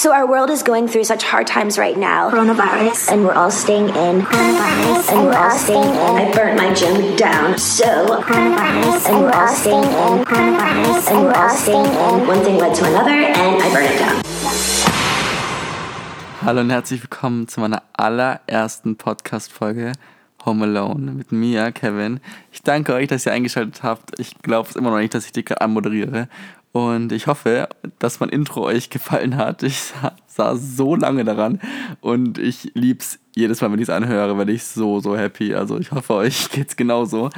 So our world is going through such hard times right now. Coronavirus. And we're all staying in. Coronavirus. And we're all staying in. I burnt my gym down. So Coronavirus. And we're all staying in. Coronavirus. And we're all staying in. One thing led to another and I burned it down. Hallo und herzlich willkommen zu meiner allerersten Podcast-Folge Home Alone mit mir, Kevin. Ich danke euch, dass ihr eingeschaltet habt. Ich glaube es immer noch nicht, dass ich die gerade anmoderiere. Und ich hoffe, dass mein Intro euch gefallen hat. Ich saß so lange daran und ich lieb's jedes Mal, wenn ich es anhöre, weil ich so, so happy. Also ich hoffe, euch geht's genauso.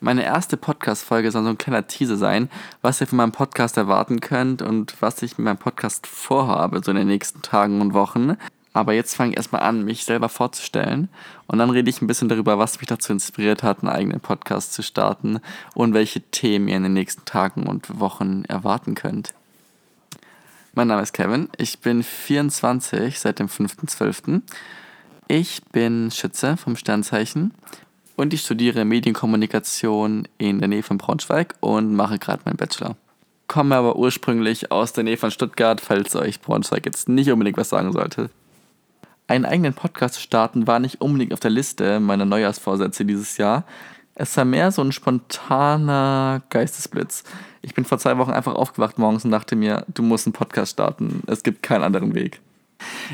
Meine erste Podcast-Folge soll so ein kleiner Teaser sein, was ihr von meinem Podcast erwarten könnt und was ich mit meinem Podcast vorhabe, so in den nächsten Tagen und Wochen. Aber jetzt fange ich erstmal an, mich selber vorzustellen. Und dann rede ich ein bisschen darüber, was mich dazu inspiriert hat, einen eigenen Podcast zu starten und welche Themen ihr in den nächsten Tagen und Wochen erwarten könnt. Mein Name ist Kevin. Ich bin 24 seit dem 5.12. Ich bin Schütze vom Sternzeichen und ich studiere Medienkommunikation in der Nähe von Braunschweig und mache gerade meinen Bachelor. Komme aber ursprünglich aus der Nähe von Stuttgart, falls euch Braunschweig jetzt nicht unbedingt was sagen sollte. Einen eigenen Podcast zu starten war nicht unbedingt auf der Liste meiner Neujahrsvorsätze dieses Jahr. Es war mehr so ein spontaner Geistesblitz. Ich bin vor zwei Wochen einfach aufgewacht morgens und dachte mir, du musst einen Podcast starten. Es gibt keinen anderen Weg.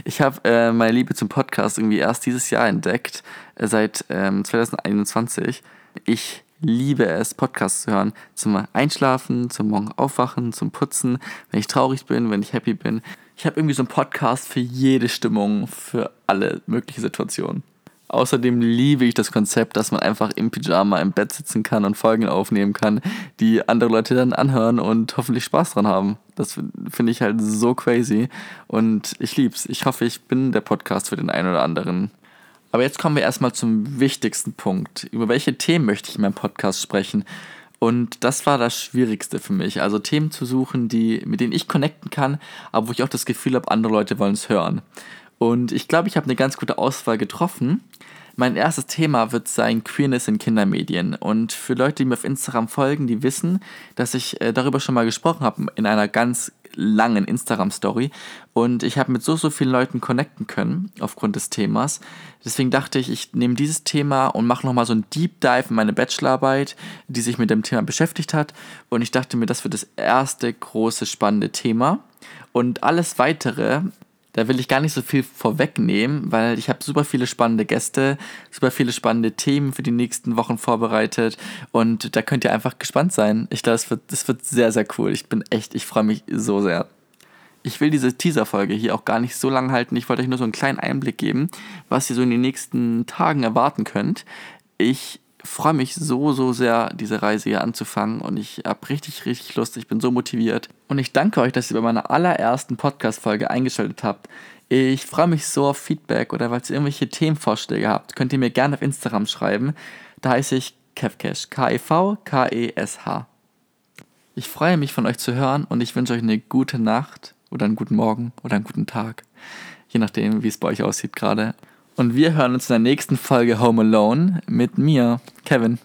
Ich habe äh, meine Liebe zum Podcast irgendwie erst dieses Jahr entdeckt, äh, seit ähm, 2021. Ich liebe es, Podcasts zu hören. Zum Einschlafen, zum Morgen aufwachen, zum Putzen, wenn ich traurig bin, wenn ich happy bin. Ich habe irgendwie so einen Podcast für jede Stimmung, für alle möglichen Situationen. Außerdem liebe ich das Konzept, dass man einfach im Pyjama im Bett sitzen kann und Folgen aufnehmen kann, die andere Leute dann anhören und hoffentlich Spaß dran haben. Das finde ich halt so crazy und ich lieb's. Ich hoffe, ich bin der Podcast für den einen oder anderen. Aber jetzt kommen wir erstmal zum wichtigsten Punkt. Über welche Themen möchte ich in meinem Podcast sprechen? Und das war das Schwierigste für mich. Also Themen zu suchen, die, mit denen ich connecten kann, aber wo ich auch das Gefühl habe, andere Leute wollen es hören. Und ich glaube, ich habe eine ganz gute Auswahl getroffen. Mein erstes Thema wird sein Queerness in Kindermedien. Und für Leute, die mir auf Instagram folgen, die wissen, dass ich äh, darüber schon mal gesprochen habe in einer ganz langen Instagram-Story. Und ich habe mit so, so vielen Leuten connecten können aufgrund des Themas. Deswegen dachte ich, ich nehme dieses Thema und mache nochmal so ein Deep Dive in meine Bachelorarbeit, die sich mit dem Thema beschäftigt hat. Und ich dachte mir, das wird das erste große spannende Thema. Und alles weitere da will ich gar nicht so viel vorwegnehmen, weil ich habe super viele spannende Gäste, super viele spannende Themen für die nächsten Wochen vorbereitet und da könnt ihr einfach gespannt sein. Ich glaube, es wird, das wird sehr, sehr cool. Ich bin echt, ich freue mich so sehr. Ich will diese Teaser-Folge hier auch gar nicht so lang halten. Ich wollte euch nur so einen kleinen Einblick geben, was ihr so in den nächsten Tagen erwarten könnt. Ich freue mich so, so sehr, diese Reise hier anzufangen und ich habe richtig, richtig Lust. Ich bin so motiviert. Und ich danke euch, dass ihr bei meiner allerersten Podcast-Folge eingeschaltet habt. Ich freue mich so auf Feedback oder falls ihr irgendwelche Themenvorschläge habt, könnt ihr mir gerne auf Instagram schreiben. Da heiße ich Kevkesh, K-E-V-K-E-S-H. Ich freue mich von euch zu hören und ich wünsche euch eine gute Nacht oder einen guten Morgen oder einen guten Tag. Je nachdem, wie es bei euch aussieht gerade. Und wir hören uns in der nächsten Folge Home Alone mit mir, Kevin.